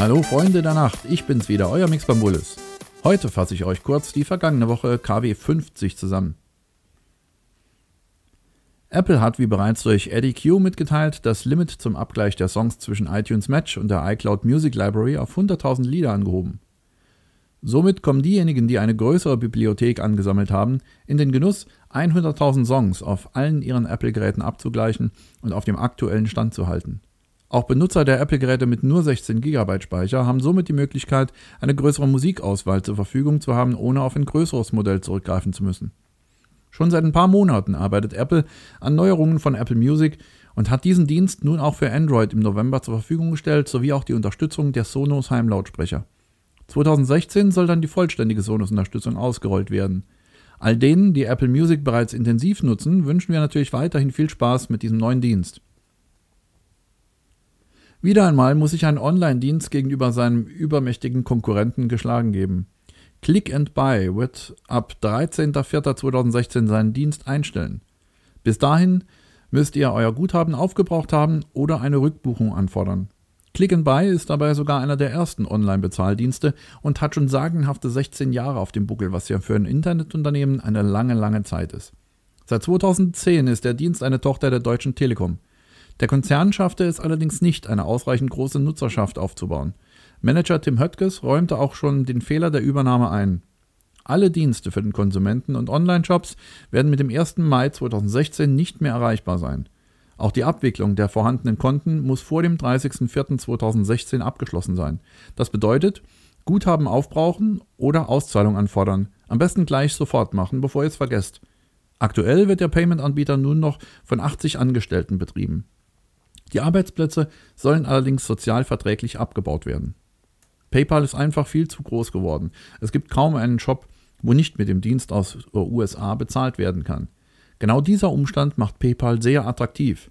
Hallo Freunde der Nacht, ich bin's wieder, euer Mix Bambulis. Heute fasse ich euch kurz die vergangene Woche KW 50 zusammen. Apple hat wie bereits durch Eddie Q mitgeteilt, das Limit zum Abgleich der Songs zwischen iTunes Match und der iCloud Music Library auf 100.000 Lieder angehoben. Somit kommen diejenigen, die eine größere Bibliothek angesammelt haben, in den Genuss, 100.000 Songs auf allen ihren Apple-Geräten abzugleichen und auf dem aktuellen Stand zu halten. Auch Benutzer der Apple-Geräte mit nur 16 GB Speicher haben somit die Möglichkeit, eine größere Musikauswahl zur Verfügung zu haben, ohne auf ein größeres Modell zurückgreifen zu müssen. Schon seit ein paar Monaten arbeitet Apple an Neuerungen von Apple Music und hat diesen Dienst nun auch für Android im November zur Verfügung gestellt, sowie auch die Unterstützung der Sonos Heimlautsprecher. 2016 soll dann die vollständige Sonos-Unterstützung ausgerollt werden. All denen, die Apple Music bereits intensiv nutzen, wünschen wir natürlich weiterhin viel Spaß mit diesem neuen Dienst. Wieder einmal muss sich ein Online-Dienst gegenüber seinem übermächtigen Konkurrenten geschlagen geben. Click and Buy wird ab 13.04.2016 seinen Dienst einstellen. Bis dahin müsst ihr euer Guthaben aufgebraucht haben oder eine Rückbuchung anfordern. Click and Buy ist dabei sogar einer der ersten Online-Bezahldienste und hat schon sagenhafte 16 Jahre auf dem Buckel, was ja für ein Internetunternehmen eine lange, lange Zeit ist. Seit 2010 ist der Dienst eine Tochter der Deutschen Telekom. Der Konzern schaffte es allerdings nicht, eine ausreichend große Nutzerschaft aufzubauen. Manager Tim Höttges räumte auch schon den Fehler der Übernahme ein. Alle Dienste für den Konsumenten und Online-Shops werden mit dem 1. Mai 2016 nicht mehr erreichbar sein. Auch die Abwicklung der vorhandenen Konten muss vor dem 30.04.2016 abgeschlossen sein. Das bedeutet, Guthaben aufbrauchen oder Auszahlung anfordern. Am besten gleich sofort machen, bevor ihr es vergesst. Aktuell wird der Payment-Anbieter nun noch von 80 Angestellten betrieben. Die Arbeitsplätze sollen allerdings sozialverträglich abgebaut werden. PayPal ist einfach viel zu groß geworden. Es gibt kaum einen Shop, wo nicht mit dem Dienst aus USA bezahlt werden kann. Genau dieser Umstand macht PayPal sehr attraktiv.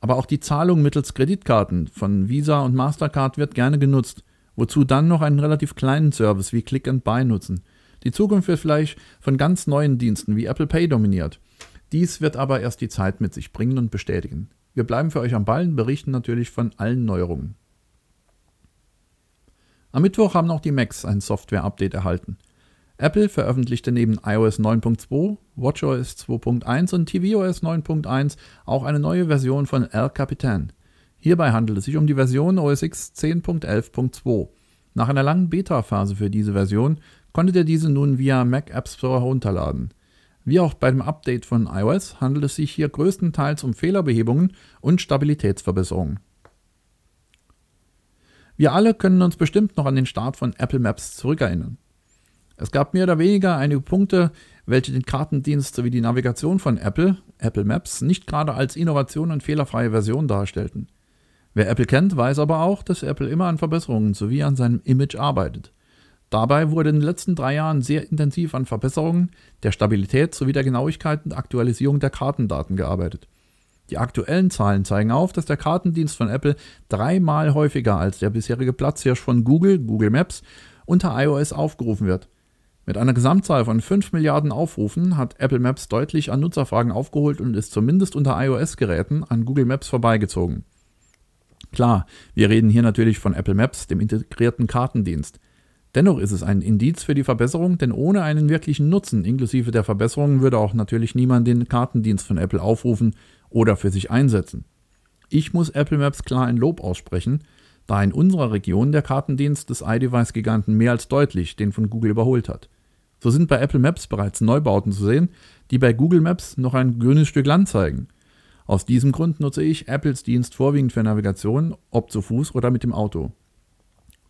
Aber auch die Zahlung mittels Kreditkarten von Visa und Mastercard wird gerne genutzt, wozu dann noch einen relativ kleinen Service wie Click and Buy nutzen. Die Zukunft wird vielleicht von ganz neuen Diensten wie Apple Pay dominiert. Dies wird aber erst die Zeit mit sich bringen und bestätigen. Wir bleiben für euch am Ball und berichten natürlich von allen Neuerungen. Am Mittwoch haben auch die Macs ein Software-Update erhalten. Apple veröffentlichte neben iOS 9.2, WatchOS 2.1 und tvOS 9.1 auch eine neue Version von El Capitan. Hierbei handelt es sich um die Version OS X 10.11.2. Nach einer langen Beta-Phase für diese Version konntet ihr diese nun via Mac App Store herunterladen. Wie auch bei dem Update von iOS handelt es sich hier größtenteils um Fehlerbehebungen und Stabilitätsverbesserungen. Wir alle können uns bestimmt noch an den Start von Apple Maps zurückerinnern. Es gab mehr oder weniger einige Punkte, welche den Kartendienst sowie die Navigation von Apple, Apple Maps, nicht gerade als Innovation und fehlerfreie Version darstellten. Wer Apple kennt, weiß aber auch, dass Apple immer an Verbesserungen sowie an seinem Image arbeitet. Dabei wurde in den letzten drei Jahren sehr intensiv an Verbesserungen der Stabilität sowie der Genauigkeit und Aktualisierung der Kartendaten gearbeitet. Die aktuellen Zahlen zeigen auf, dass der Kartendienst von Apple dreimal häufiger als der bisherige Platzhirsch von Google, Google Maps, unter iOS aufgerufen wird. Mit einer Gesamtzahl von 5 Milliarden Aufrufen hat Apple Maps deutlich an Nutzerfragen aufgeholt und ist zumindest unter iOS-Geräten an Google Maps vorbeigezogen. Klar, wir reden hier natürlich von Apple Maps, dem integrierten Kartendienst. Dennoch ist es ein Indiz für die Verbesserung, denn ohne einen wirklichen Nutzen inklusive der Verbesserungen würde auch natürlich niemand den Kartendienst von Apple aufrufen oder für sich einsetzen. Ich muss Apple Maps klar ein Lob aussprechen, da in unserer Region der Kartendienst des iDevice-Giganten mehr als deutlich den von Google überholt hat. So sind bei Apple Maps bereits Neubauten zu sehen, die bei Google Maps noch ein grünes Stück Land zeigen. Aus diesem Grund nutze ich Apples Dienst vorwiegend für Navigation, ob zu Fuß oder mit dem Auto.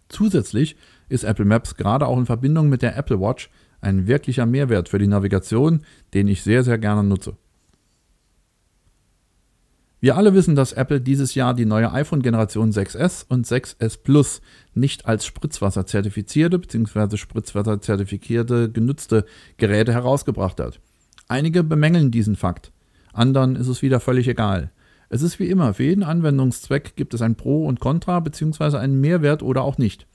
Zusätzlich ist Apple Maps gerade auch in Verbindung mit der Apple Watch ein wirklicher Mehrwert für die Navigation, den ich sehr, sehr gerne nutze. Wir alle wissen, dass Apple dieses Jahr die neue iPhone-Generation 6S und 6S Plus nicht als Spritzwasser zertifizierte bzw. Spritzwasser zertifizierte genutzte Geräte herausgebracht hat. Einige bemängeln diesen Fakt, anderen ist es wieder völlig egal. Es ist wie immer, für jeden Anwendungszweck gibt es ein Pro und Contra bzw. einen Mehrwert oder auch nicht.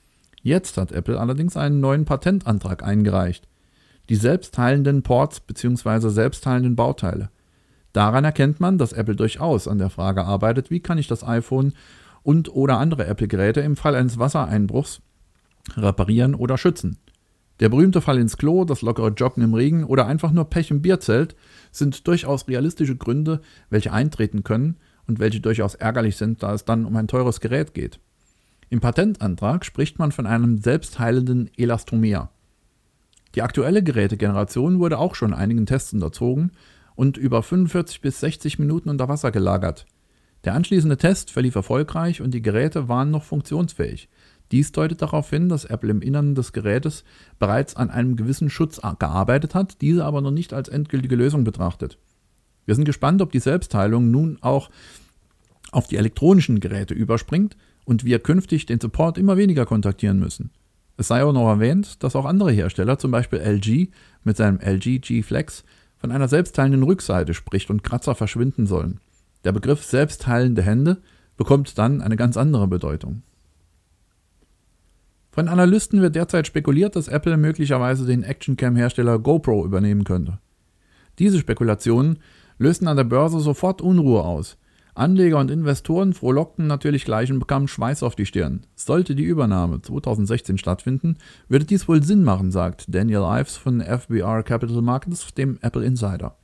Jetzt hat Apple allerdings einen neuen Patentantrag eingereicht. Die selbstheilenden Ports bzw. selbstheilenden Bauteile. Daran erkennt man, dass Apple durchaus an der Frage arbeitet, wie kann ich das iPhone und oder andere Apple-Geräte im Fall eines Wassereinbruchs reparieren oder schützen. Der berühmte Fall ins Klo, das lockere Joggen im Regen oder einfach nur Pech im Bierzelt sind durchaus realistische Gründe, welche eintreten können und welche durchaus ärgerlich sind, da es dann um ein teures Gerät geht. Im Patentantrag spricht man von einem selbstheilenden Elastomer. Die aktuelle Gerätegeneration wurde auch schon einigen Tests unterzogen und über 45 bis 60 Minuten unter Wasser gelagert. Der anschließende Test verlief erfolgreich und die Geräte waren noch funktionsfähig. Dies deutet darauf hin, dass Apple im Innern des Gerätes bereits an einem gewissen Schutz gearbeitet hat, diese aber noch nicht als endgültige Lösung betrachtet. Wir sind gespannt, ob die Selbstheilung nun auch auf die elektronischen Geräte überspringt und wir künftig den Support immer weniger kontaktieren müssen. Es sei auch noch erwähnt, dass auch andere Hersteller, zum Beispiel LG mit seinem LG G Flex, von einer selbstheilenden Rückseite spricht und Kratzer verschwinden sollen. Der Begriff selbstheilende Hände bekommt dann eine ganz andere Bedeutung. Von Analysten wird derzeit spekuliert, dass Apple möglicherweise den Actioncam-Hersteller GoPro übernehmen könnte. Diese Spekulationen lösten an der Börse sofort Unruhe aus. Anleger und Investoren frohlockten natürlich gleich und bekamen Schweiß auf die Stirn. Sollte die Übernahme 2016 stattfinden, würde dies wohl Sinn machen, sagt Daniel Ives von FBR Capital Markets, dem Apple Insider.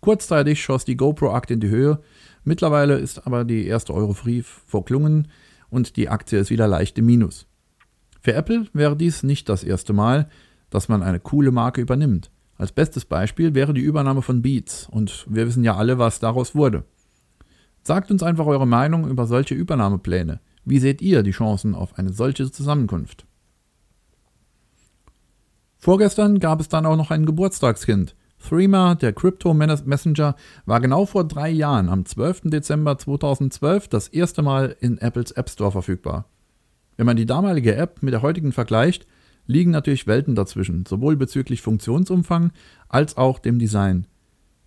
Kurzzeitig schoss die GoPro-Aktie in die Höhe, mittlerweile ist aber die erste Euphorie verklungen und die Aktie ist wieder leicht im Minus. Für Apple wäre dies nicht das erste Mal, dass man eine coole Marke übernimmt. Als bestes Beispiel wäre die Übernahme von Beats und wir wissen ja alle, was daraus wurde. Sagt uns einfach eure Meinung über solche Übernahmepläne. Wie seht ihr die Chancen auf eine solche Zusammenkunft? Vorgestern gab es dann auch noch ein Geburtstagskind. Threema, der Crypto Messenger, war genau vor drei Jahren, am 12. Dezember 2012, das erste Mal in Apples App Store verfügbar. Wenn man die damalige App mit der heutigen vergleicht, liegen natürlich Welten dazwischen, sowohl bezüglich Funktionsumfang als auch dem Design.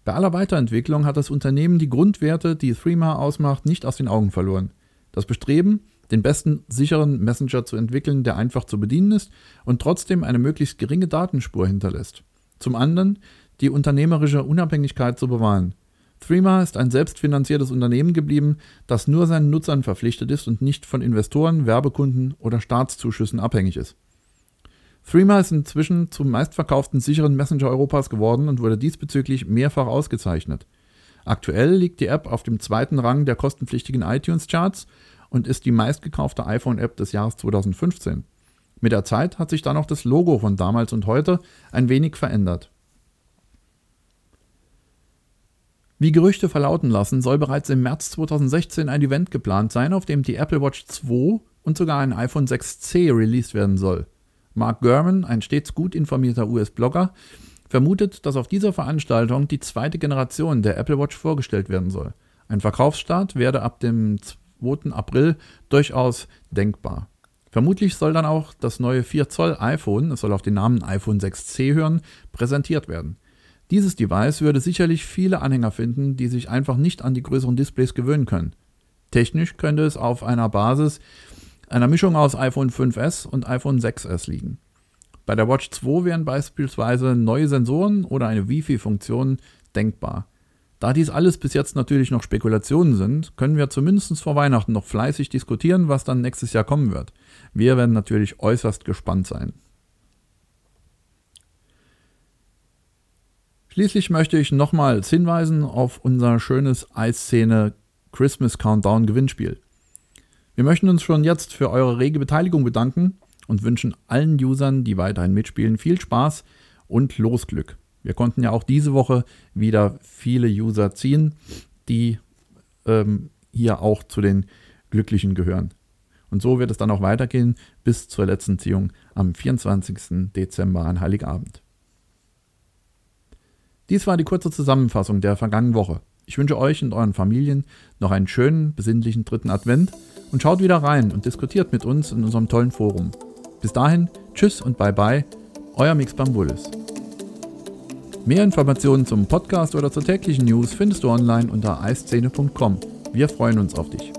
Bei aller Weiterentwicklung hat das Unternehmen die Grundwerte, die Threema ausmacht, nicht aus den Augen verloren. Das Bestreben, den besten sicheren Messenger zu entwickeln, der einfach zu bedienen ist und trotzdem eine möglichst geringe Datenspur hinterlässt. Zum anderen die unternehmerische Unabhängigkeit zu bewahren. Threema ist ein selbstfinanziertes Unternehmen geblieben, das nur seinen Nutzern verpflichtet ist und nicht von Investoren, Werbekunden oder Staatszuschüssen abhängig ist. Threema ist inzwischen zum meistverkauften sicheren Messenger Europas geworden und wurde diesbezüglich mehrfach ausgezeichnet. Aktuell liegt die App auf dem zweiten Rang der kostenpflichtigen iTunes-Charts und ist die meistgekaufte iPhone-App des Jahres 2015. Mit der Zeit hat sich dann auch das Logo von damals und heute ein wenig verändert. Wie Gerüchte verlauten lassen, soll bereits im März 2016 ein Event geplant sein, auf dem die Apple Watch 2 und sogar ein iPhone 6C released werden soll. Mark Gurman, ein stets gut informierter US-Blogger, vermutet, dass auf dieser Veranstaltung die zweite Generation der Apple Watch vorgestellt werden soll. Ein Verkaufsstart werde ab dem 2. April durchaus denkbar. Vermutlich soll dann auch das neue 4 Zoll iPhone, es soll auf den Namen iPhone 6C hören, präsentiert werden. Dieses Device würde sicherlich viele Anhänger finden, die sich einfach nicht an die größeren Displays gewöhnen können. Technisch könnte es auf einer Basis einer Mischung aus iPhone 5S und iPhone 6S liegen. Bei der Watch 2 wären beispielsweise neue Sensoren oder eine Wi-Fi-Funktion denkbar. Da dies alles bis jetzt natürlich noch Spekulationen sind, können wir zumindest vor Weihnachten noch fleißig diskutieren, was dann nächstes Jahr kommen wird. Wir werden natürlich äußerst gespannt sein. Schließlich möchte ich nochmals hinweisen auf unser schönes Eisszene Christmas Countdown Gewinnspiel. Wir möchten uns schon jetzt für eure rege Beteiligung bedanken und wünschen allen Usern, die weiterhin mitspielen, viel Spaß und Losglück. Wir konnten ja auch diese Woche wieder viele User ziehen, die ähm, hier auch zu den Glücklichen gehören. Und so wird es dann auch weitergehen bis zur letzten Ziehung am 24. Dezember an Heiligabend. Dies war die kurze Zusammenfassung der vergangenen Woche. Ich wünsche euch und euren Familien noch einen schönen, besinnlichen dritten Advent und schaut wieder rein und diskutiert mit uns in unserem tollen Forum. Bis dahin, tschüss und bye bye, euer Mix Bambulis. Mehr Informationen zum Podcast oder zur täglichen News findest du online unter eiszene.com. Wir freuen uns auf dich.